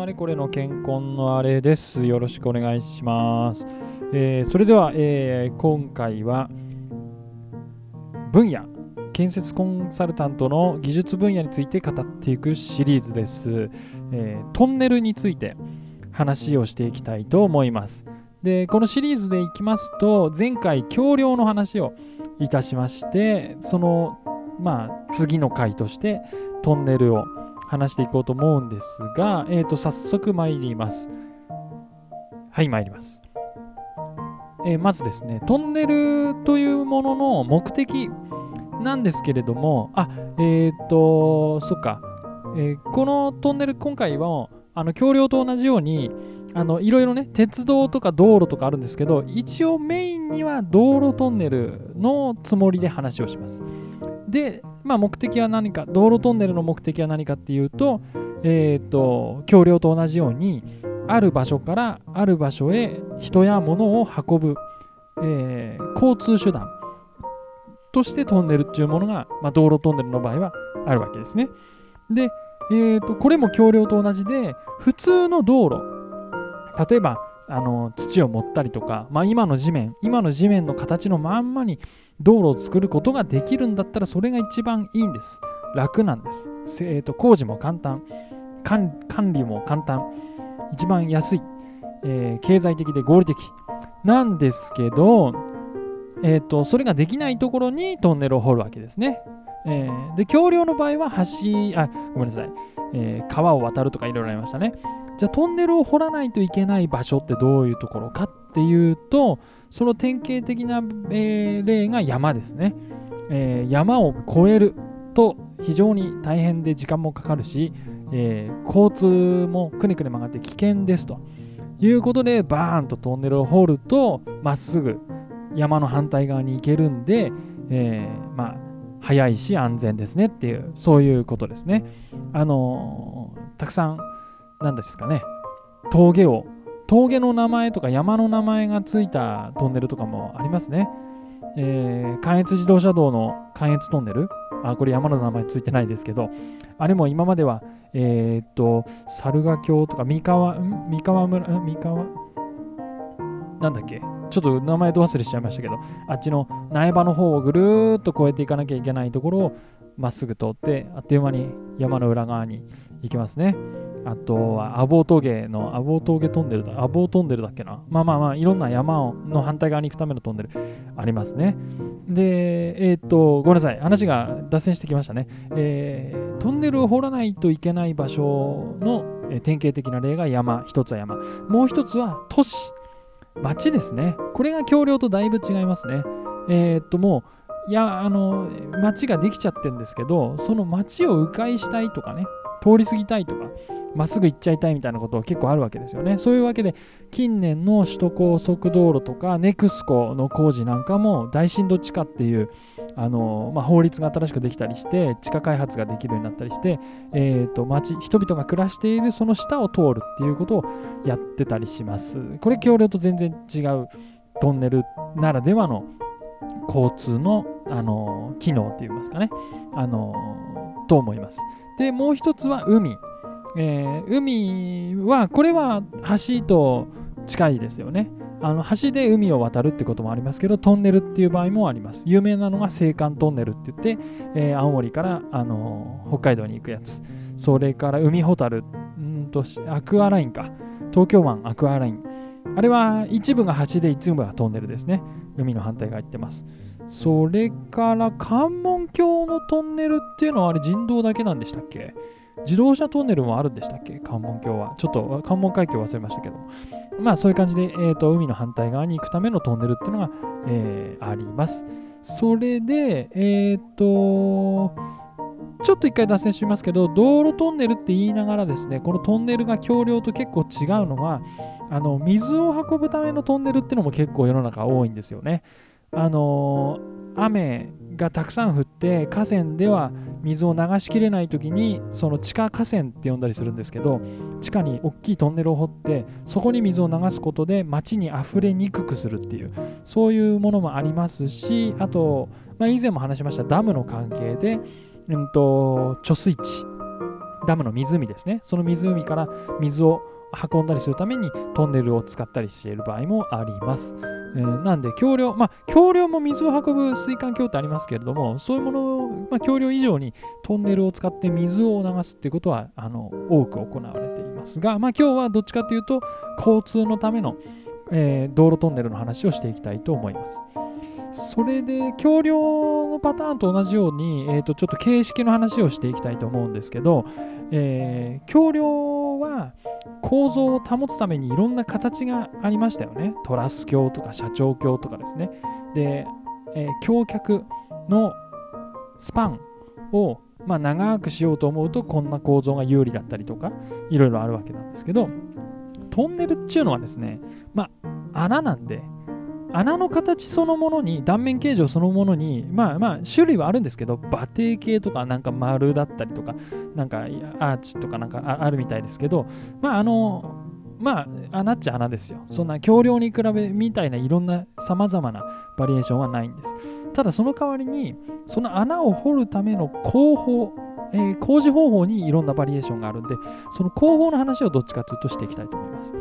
のあれこれの健康のあれです。よろしくお願いします。えー、それでは、えー、今回は分野、建設コンサルタントの技術分野について語っていくシリーズです。えー、トンネルについて話をしていきたいと思います。で、このシリーズでいきますと、前回橋梁の話をいたしまして、その、まあ、次の回としてトンネルを話していこうと思うんですが、えー、と早速参ります。はい、参ります。えー、まずですね、トンネルというものの目的なんですけれども、あ、えっ、ー、と、そっか、えー、このトンネル、今回は、あの橋梁と同じように、あのいろいろね、鉄道とか道路とかあるんですけど、一応メインには道路トンネルのつもりで話をします。で、まあ、目的は何か、道路トンネルの目的は何かっていうと、え、ー、と、橋梁と同じように、ある場所からある場所へ人や物を運ぶ、えー、交通手段としてトンネルっていうものが、まあ、道路トンネルの場合はあるわけですね。で、えーと、これも橋梁と同じで、普通の道路、例えばあの土を盛ったりとか、まあ、今の地面、今の地面の形のまんまに道路を作ることができるんだったらそれが一番いいんです。楽なんです。えーと、工事も簡単管、理も簡単、一番安い、えー、経済的で合理的なんですけど、えーと、それができないところにトンネルを掘るわけですね。えー、で橋梁の場合は橋あごめんなさい、えー、川を渡るとかいろいろありましたね。じゃあトンネルを掘らないといけない場所ってどういうところかっていうとその典型的な、えー、例が山ですね、えー、山を越えると非常に大変で時間もかかるし、えー、交通もくねくね曲がって危険ですということでバーンとトンネルを掘るとまっすぐ山の反対側に行けるんで、えー、まあ早いし安全ですねっていうそういうことですね。あのー、たくさん何ですかね峠を峠の名前とか山の名前がついたトンネルとかもありますね。えー、関越自動車道の関越トンネル。あ、これ山の名前ついてないですけど、あれも今までは、えー、っと、猿ヶ京とか三河、三河村、三河、なんだっけ？ちょっと名前ど忘れしちゃいましたけど、あっちの苗場の方をぐるーっと越えていかなきゃいけないところをまっすぐ通って、あっという間に山の裏側に行きますね。あとはアボー峠のアボー峠トンネルだ、アボートンネルだっけな。まあまあまあ、いろんな山の反対側に行くためのトンネルありますね。で、えっ、と、ごめんなさい、話が脱線してきましたね。えー、トンネルを掘らないといけない場所の、えー、典型的な例が山、一つは山。もう一つは都市、町ですね。これが橋梁とだいぶ違いますね。えっ、と、もう、いや、あの、町ができちゃってるんですけど、その町を迂回したいとかね、通り過ぎたいとか、まっすぐ行っちゃいたいみたいなことは結構あるわけですよね。そういうわけで近年の首都高速道路とかネクスコの工事なんかも大震度地下っていうあの、まあ、法律が新しくできたりして地下開発ができるようになったりして、えーと、町人々が暮らしているその下を通るっていうことをやってたりします。これ橋梁と全然違うトンネルならではの交通の、あの機能といいますかね、あのと思います。でもう一つは海。えー、海は、これは橋と近いですよね。あの橋で海を渡るってこともありますけど、トンネルっていう場合もあります。有名なのが青函トンネルって言って、えー、青森から、あのー、北海道に行くやつ。それから海ほたる、んとアクアラインか。東京湾アクアライン。あれは一部が橋で一部がトンネルですね。海の反対側行ってます。それから関門橋のトンネルっていうのはあれ人道だけなんでしたっけ？自動車トンネルもあるんでしたっけ？関門橋は。ちょっと関門海峡忘れましたけど。まあそういう感じで、えーと、海の反対側に行くためのトンネルっていうのが、えー、あります。それで、えっ、ー、と、ちょっと一回脱線しますけど、道路トンネルって言いながらですね、このトンネルが橋梁と結構違うのは、あの水を運ぶためのトンネルってのも結構世の中多いんですよね。あの雨がたくさん降って河川では水を流しきれない時にその地下河川って呼んだりするんですけど地下に大きいトンネルを掘ってそこに水を流すことで町に溢れにくくするっていうそういうものもありますしあと、まあ、以前も話しましたダムの関係で、うんと、貯水池ダムの湖ですね。その湖から水を運んだりするためにトンネルを使ったりしている場合もあります。えー、なんで、橋梁、まあ、橋梁も水を運ぶ水管橋ってありますけれども、そういうものを、まあ、橋梁以上にトンネルを使って水を流すっていうことはあの多く行われていますが、まあ、今日はどっちかというと、交通のための、えー、道路トンネルの話をしていきたいと思います。それで、橋梁のパターンと同じように、えー、とちょっと形式の話をしていきたいと思うんですけど、えー、橋梁構造を保つためにいろんな形がありましたよね。トラス橋とか社長橋とかですね。で、えー、橋脚のスパンを、まあ、長くしようと思うとこんな構造が有利だったりとかいろいろあるわけなんですけどトンネルっていうのはですねまあ穴なんで穴の形そのものに断面形状そのものにまあまあ種類はあるんですけど馬蹄形とかなんか丸だったりとかなんかアーチとかなんかあるみたいですけどまああのまあ穴っちゃ穴ですよそんな橋梁に比べみたいないろんなさまざまなバリエーションはないんですただその代わりにその穴を掘るための工法えー、工事方法にいろんなバリエーションがあるんで、その工法の話をどっちかというとしていきたいと思います。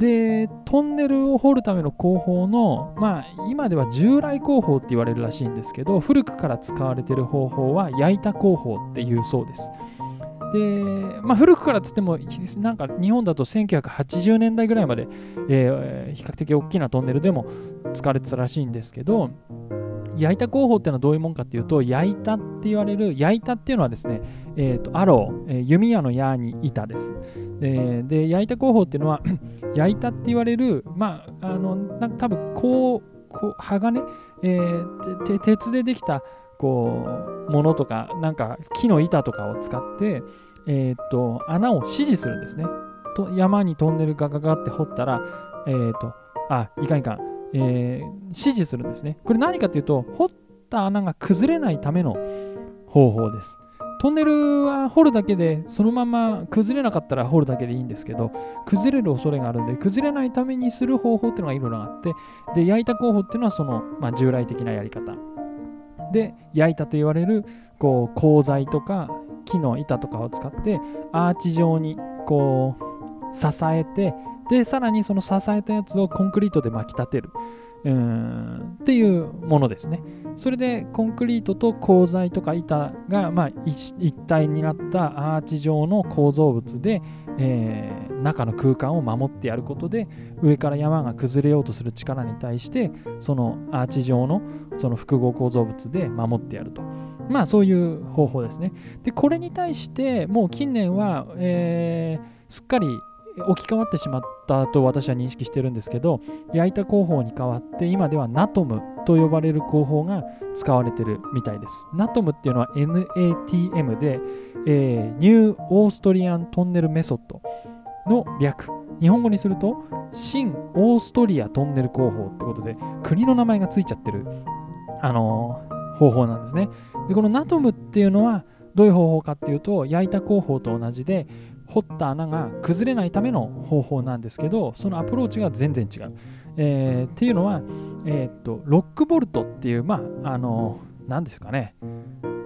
で、トンネルを掘るための工法の、まあ、今では従来工法って言われるらしいんですけど、古くから使われてる方法は焼いた工法っていうそうです。で、まあ、古くからつっても、なんか日本だと1980年代ぐらいまで、えー、比較的大きなトンネルでも使われてたらしいんですけど、焼いた工法っていうのはどういうもんかっていうと、焼いたって言われる、焼いたっていうのはですね、えーと、アロー、えー、弓矢の矢に板です。えー、で、焼いた工法っていうのは、焼いたって言われる、まあ、あの、なんか多分こう、こう鋼、えー、鉄でできたこうものとか、なんか木の板とかを使って、えー、と穴を指示するんですね。と山にトンネルガガガって掘ったら、えー、とあいかんいかん、えー、指示するんですね。これ何かというと、掘った穴が崩れないための方法です。トンネルは掘るだけで、そのまま崩れなかったら掘るだけでいいんですけど、崩れる恐れがあるんで、崩れないためにする方法っていうのがいろいろあって、で、焼いた工法っていうのはその、まあ、従来的なやり方。で、焼いたと言われる、こう、鋼材とか木の板とかを使って、アーチ状に、こう、支えて、で、さらにその支えたやつをコンクリートで巻き立てる。うんっていうものですね。それでコンクリートと鋼材とか板が、まあ、一体になったアーチ状の構造物で、えー、中の空間を守ってやることで上から山が崩れようとする力に対してそのアーチ状のその複合構造物で守ってやると。まあそういう方法ですね。で、これに対してもう近年は、えー、すっかり置き換わってしまったと私は認識してるんですけど焼いた工法に代わって今では NATOM と呼ばれる工法が使われてるみたいです。NATOM っていうのは NATM で、えー、ニューオーストリアントンネルメソッドの略。日本語にすると新オーストリアトンネル工法ってことで国の名前がついちゃってるあのー、方法なんですね。でこの NATOM っていうのはどういう方法かっていうと焼いた工法と同じで掘った穴が崩れないための方法なんですけどそのアプローチが全然違う。えー、っていうのは、えー、っとロックボルトっていうまああの何ですかね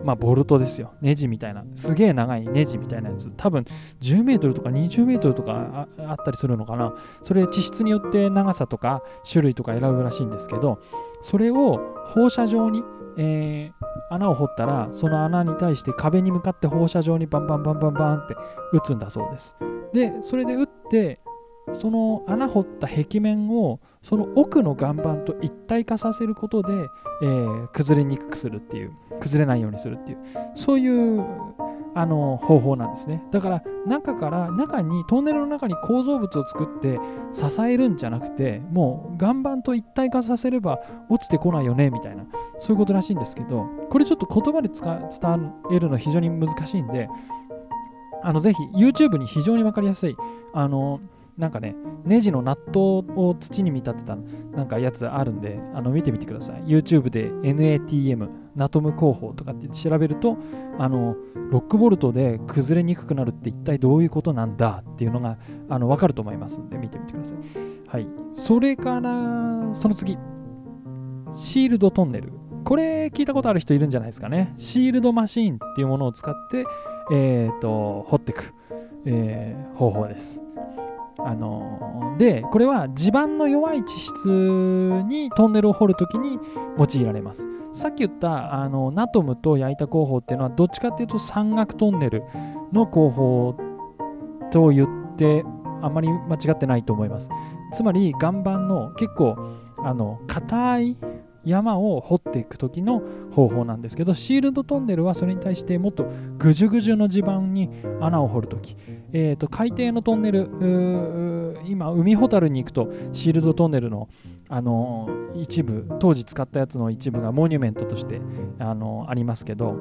まあ、ボルトですよ。ネジみたいな。すげえ長いネジみたいなやつ。多分10メートルとか20メートルとかあったりするのかな。それ地質によって長さとか種類とか選ぶらしいんですけど、それを放射状に、えー、穴を掘ったらその穴に対して壁に向かって放射状にバンバンバンバンバンって打つんだそうです。でそれで打ってその穴掘った壁面をその奥の岩盤と一体化させることで、えー、崩れにくくするっていう崩れないようにするっていうそういうあの方法なんですね。だから中から中にトンネルの中に構造物を作って支えるんじゃなくてもう岩盤と一体化させれば落ちてこないよねみたいなそういうことらしいんですけどこれちょっと言葉で伝えるの非常に難しいんであのぜひ YouTube に非常に分かりやすいあのなんかね、ネジのナットを土に見立てたなんかやつあるんで、あの見てみてください。YouTube で NATM、ナトム工法とかって調べると、あの、ロックボルトで崩れにくくなるって一体どういうことなんだっていうのがあの分かると思いますんで、見てみてください。はい。それから、その次、シールドトンネル。これ聞いたことある人いるんじゃないですかね。シールドマシーンっていうものを使って、えーと、掘っていく、えー、方法です。あのでこれは地盤の弱い地質にトンネルを掘るときに用いられます。さっき言ったあのナトムと焼いた工法っていうのはどっちかっていうと山岳トンネルの工法と言ってあまり間違ってないと思います。つまり岩盤の結構あの硬い山を掘っていく時の方法なんですけどシールドトンネルはそれに対してもっとぐじゅぐじゅの地盤に穴を掘る時、えーと、海底のトンネル今海ほたるに行くとシールドトンネルのあの一部当時使ったやつの一部がモニュメントとしてあのありますけど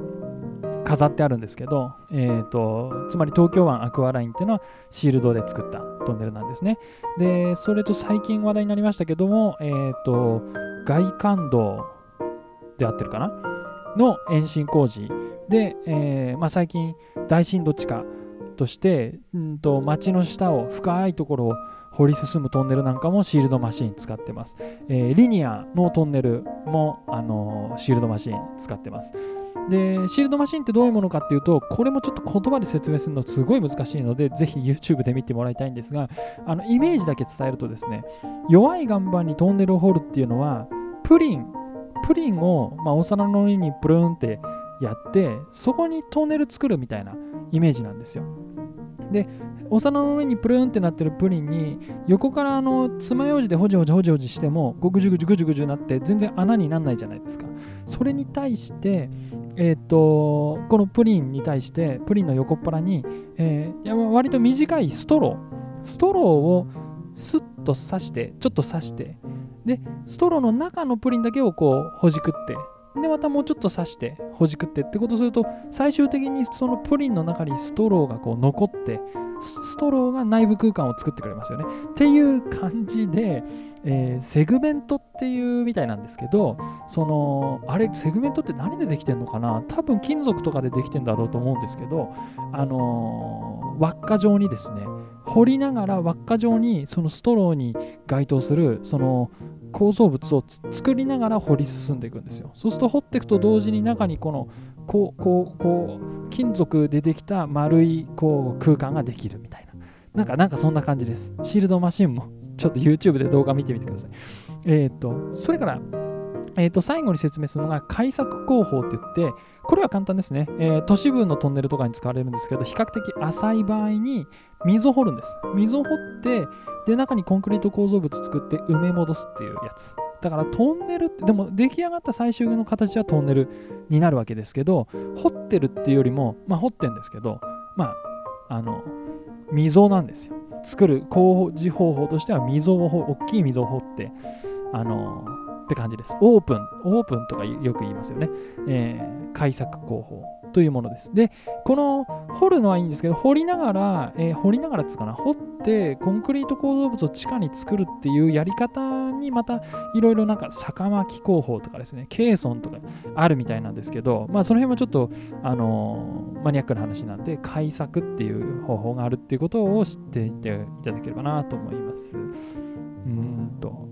飾ってあるんですけど、えーと、つまり東京湾アクアラインっていうのはシールドで作ったトンネルなんですね。で、それと最近話題になりましたけども、えーと、外環道であってるかな？の延伸工事で、えーまあ、最近大震度地下としてうんと町の下を深いところを掘り進むトンネルなんかもシールドマシン使ってます。えー、リニアのトンネルも、あのー、シールドマシン使ってます。で、シールドマシンってどういうものかっていうと、これもちょっと言葉で説明するのすごい難しいので、ぜひ YouTube で見てもらいたいんですが、あのイメージだけ伝えるとですね、弱い岩盤にトンネルを掘るっていうのは、プリン、プリンを、まあ、お皿の上にプルーンってやって、そこにトンネル作るみたいなイメージなんですよ。で、お皿の上にプルーンってなってるプリンに横からあの爪楊枝でほじほじほじほじしてもぐじゅぐじゅぐじゅぐじゅなって全然穴にならないじゃないですかそれに対してえー、とこのプリンに対してプリンの横っ腹に、えー、いや割と短いストロー。ストローをスッと刺してちょっと刺して。でストローの中のプリンだけをこうほじくって。でまたもうちょっと刺してほじくってってことすると最終的にそのプリンの中にストローがこう残ってストローが内部空間を作ってくれますよね。っていう感じでえー、セグメントっていうみたいなんですけど、その、あれ、セグメントって何でできてんのかな？多分金属とかでできてんだろうと思うんですけど、あのー、輪っか状にですね、掘りながら輪っか状にそのストローに該当する、その構造物を作りながら掘り進んでいくんですよ。そうすると掘っていくと同時に中にこの、こう、こう、こう、金属でできた丸いこう空間ができるみたいな。なんか、なんかそんな感じです。シールドマシンもちょっと YouTube で動画見てみてください。えっ、ー、と、それから、えー、と最後に説明するのが開削工法って言って、これは簡単ですね、えー、都市部のトンネルとかに使われるんですけど、比較的浅い場合に水を掘るんです。水を掘って、で、中にコンクリート構造物作って埋め戻すっていうやつ。だからトンネルって、でも出来上がった最終の形はトンネルになるわけですけど、掘ってるっていうよりも、まあ掘ってんですけど、まあ、あの、溝なんですよ。作る工事方法としては溝を大きい溝を掘ってあのー、って感じです。オープン、オープンとかよく言いますよね。えー、開削工法というものです。で、この掘るのはいいんですけど、掘りながら、えー、掘りながらつうかな、掘ってコンクリート構造物を地下に作るっていうやり方にまたいろいろなんか坂巻工法とかですね、ケーソンとかあるみたいなんですけど、まあその辺もちょっと、あのー、マニアックな話なんで、開削っていう方法があるっていうことを知っていていただければなと思います。うんと。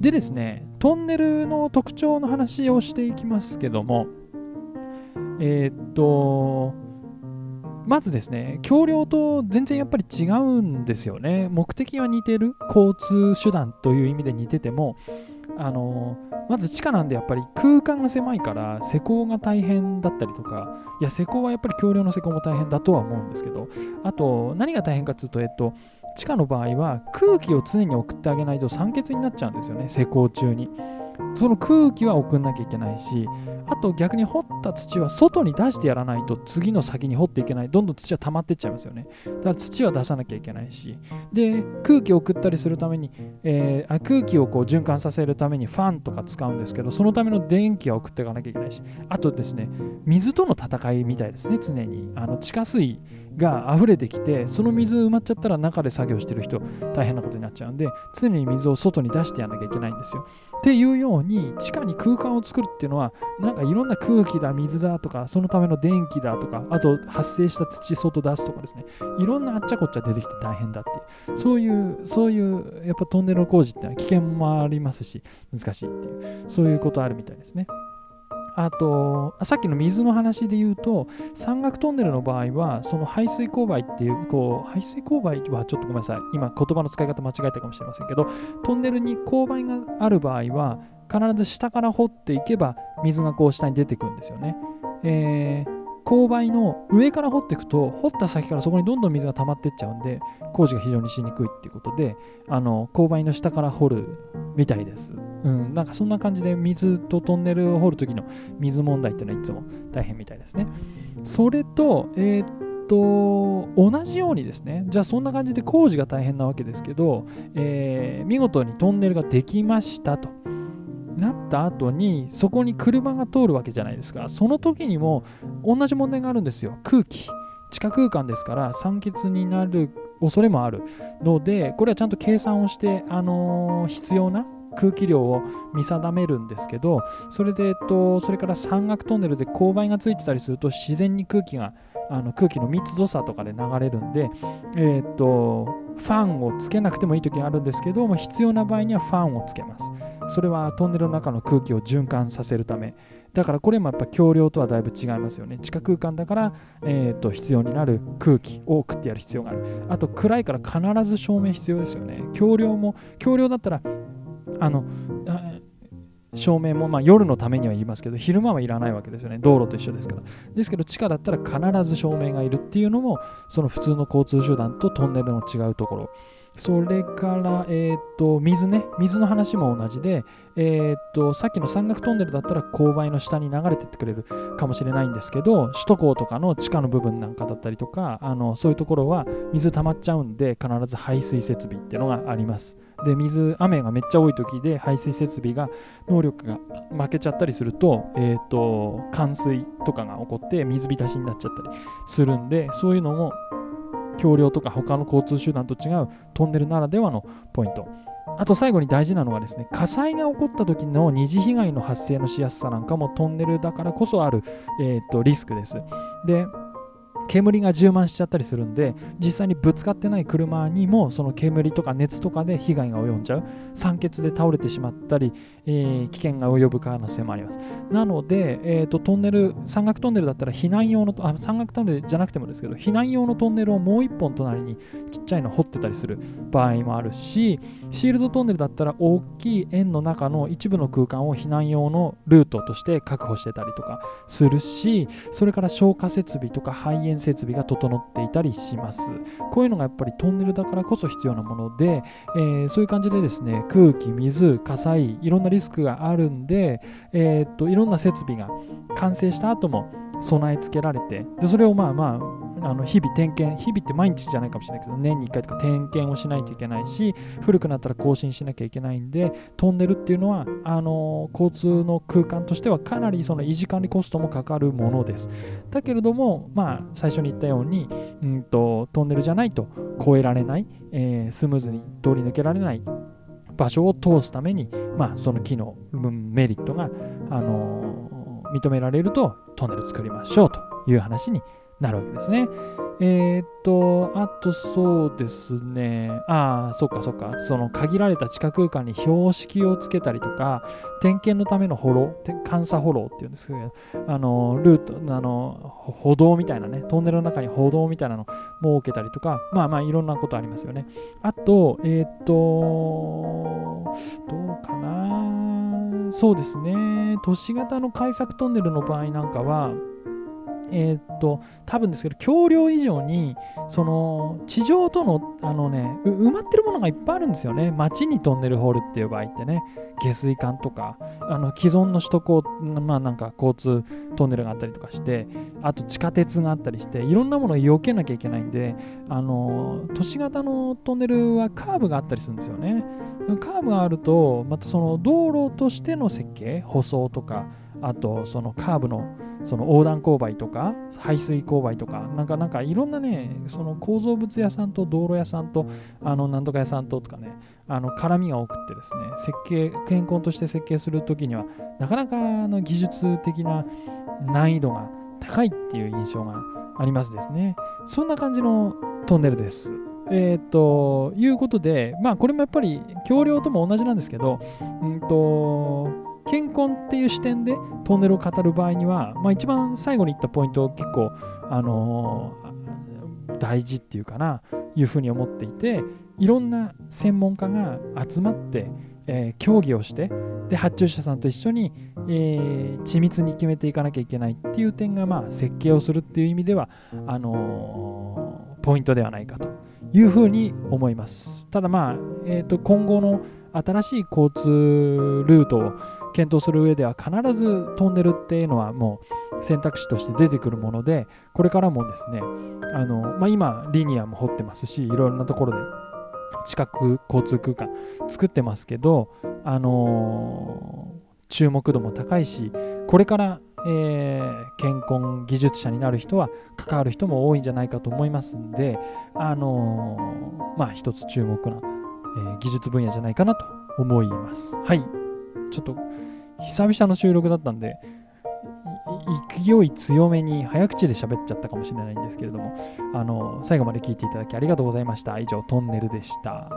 でですね、トンネルの特徴の話をしていきますけども、えー、っと、まずですね、橋梁と全然やっぱり違うんですよね。目的は似てる、交通手段という意味で似てても、あのまず地下なんでやっぱり空間が狭いから施工が大変だったりとか、いや、施工はやっぱり橋梁の施工も大変だとは思うんですけど、あと何が大変かっていうと、えっと、地下の場合は空気を常に送ってあげないと酸欠になっちゃうんですよね、施工中に。その空気は送んなきゃいけないし、あと逆に掘った土は外に出してやらないと次の先に掘っていけない。どんどん土は溜まっていっちゃいますよね。だから土は出さなきゃいけないし。で、空気を送ったりするために、えー、空気をこう循環させるためにファンとか使うんですけど、そのための電気は送っていかなきゃいけないし、あとですね、水との戦いみたいですね、常に。あの地下水が溢れてきて、その水埋まっちゃったら中で作業してる人大変なことになっちゃうんで、常に水を外に出してやらなきゃいけないんですよ。っていうように、地下に空間を作るっていうのは、なんかいろんな空気だ、水だとか、そのための電気だとか、あと発生した土外出すとかですね、いろんなあっちゃこっちゃ出てきて大変だっていう、そういう、そういう、やっぱトンネル工事ってのは危険もありますし、難しいっていう、そういうことあるみたいですね。あとさっきの水の話で言うと山岳トンネルの場合はその排水勾配っていうこう排水勾配はちょっとごめんなさい今言葉の使い方間違えたかもしれませんけどトンネルに勾配がある場合は必ず下から掘っていけば水がこう下に出てくるんですよね。えー勾配の上から掘っていくと掘った先からそこにどんどん水が溜まっていっちゃうんで工事が非常にしにくいっていうことであの勾配の下から掘るみたいです。うん、なんかそんな感じで水とトンネルを掘るときの水問題っていうのはいつも大変みたいですね。それと、えー、っと、同じようにですね、じゃあそんな感じで工事が大変なわけですけど、えー、見事にトンネルができましたと。なった後にそこに車が通るわけじゃないですかその時にも同じ問題があるんですよ空気地下空間ですから酸欠になる恐れもあるのでこれはちゃんと計算をして、あのー、必要な空気量を見定めるんですけどそれで、えっと、それから山岳トンネルで勾配がついてたりすると自然に空気があの空気の密度差とかで流れるんで、え、っとファンをつけなくてもいい時があるんですけども必要な場合にはファンをつけます。それはトンネルの中の空気を循環させるため。だからこれもやっぱ橋梁とはだいぶ違いますよね。地下空間だから、えー、と必要になる空気を送ってやる必要がある。あと暗いから必ず照明必要ですよね。橋梁も橋梁だったらあの照明もまあ夜のためにはいりますけど昼間はいらないわけですよね。道路と一緒ですから。ですけど地下だったら必ず照明がいるっていうのもその普通の交通手段とトンネルの違うところ。それから、えーと、水ね、水の話も同じで、えーと、さっきの山岳トンネルだったら勾配の下に流れてってくれるかもしれないんですけど、首都高とかの地下の部分なんかだったりとか、あのそういうところは水溜まっちゃうんで、必ず排水設備っていうのがあります。で、水、雨がめっちゃ多い時で排水設備が能力が負けちゃったりすると、えーと冠水とかが起こって水浸しになっちゃったりするんで、そういうのも橋梁とか他の交通手段と違うトンネルならではのポイント。あと最後に大事なのはですね、火災が起こった時の二次被害の発生のしやすさなんかもトンネルだからこそある、えーとリスクです。で、煙が充満しちゃったりするんで実際にぶつかってない車にもその煙とか熱とかで被害が及んじゃう。酸欠で倒れてしまったり、えー、危険が及ぶ可能性もあります。なので、えーと、トンネル山岳トンネルだったら避難用のあ山岳トンネルじゃなくてもですけど避難用のトンネルをもう一本隣にちっちゃいの掘ってたりする場合もあるしシールドトンネルだったら大きい円の中の一部の空間を避難用のルートとして確保してたりとかするしそれから消火設備とか排煙設備が整っていたりします。こういうのがやっぱりトンネルだからこそ必要なもので、えー、そういう感じでですね、空気、水、火災、いろんなリスクがあるんで、えー、っといろんな設備が完成した後も備え付けられて、でそれをまあまああの日々点検、日々って毎日じゃないかもしれないけど、年に1回とか点検をしないといけないし、古くなったら更新しなきゃいけないんで、トンネルっていうのは、あの交通の空間としてはかなりその維持管理コストもかかるものです。だけれども、まあ、最初に言ったように、うんと、トンネルじゃないと越えられない、えー、スムーズに通り抜けられない場所を通すために、まあ、その機能、メリットが、あの認められるとトンネル作りましょうという話になるわけですね。えー、っと、あとそうですね。ああ、そっかそっか。その限られた地下空間に標識をつけたりとか、点検のための歩道、監査歩道っていうんですけど、あの、ルート、あの、歩道みたいなね、トンネルの中に歩道みたいなの設けたりとか、まあまあいろんなことありますよね。あと、えー、っと、どうかな。そうですね。都市型の開削トンネルの場合なんかは、えー、っと多分ですけど橋梁以上にその地上とのあのね埋まってるものがいっぱいあるんですよね。街にトンネル掘るっていう場合ってね。下水管とかあの既存の首都高まあなんか交通トンネルがあったりとかしてあと地下鉄があったりしていろんなものを避けなきゃいけないんであの都市型のトンネルはカーブがあったりするんですよね。カーブがあるとまたその道路としての設計舗装とかあとそのカーブのその横断勾配とか排水勾配とかなんかなんかいろんなねその構造物屋さんと道路屋さんとあのなんとか屋さんととかねあの絡みが多くってですね設計健康として設計するときにはなかなかの技術的な難易度が高いっていう印象がありますですね。そんな感じのトンネルです。え、ー、ということでまあこれもやっぱり橋梁とも同じなんですけどうんと健康っていう視点でトンネルを語る場合には、まあ、一番最後に言ったポイント結構、あのー、大事っていうかないうふうに思っていていろんな専門家が集まって、えー、協議をしてで発注者さんと一緒に、えー、緻密に決めていかなきゃいけないっていう点が、まあ、設計をするっていう意味ではあのー、ポイントではないかというふうに思います。ただまあ、えーと、今後の新しい交通ルートを検討する上では必ずトンネルっていうのはもう選択肢として出てくるものでこれからもですねあの、まあ、今リニアも掘ってますしいろいろなところで地下交通空間作ってますけど、あのー、注目度も高いしこれから、えー、健康技術者になる人は関わる人も多いんじゃないかと思いますんで、あのー、まあ一つ注目な、え、技術分野じゃないかなと思います。はい。ちょっと久々の収録だったんで、勢い強めに早口で喋っちゃったかもしれないんですけれども、あの最後まで聞いていただきありがとうございました。以上、トンネルでした。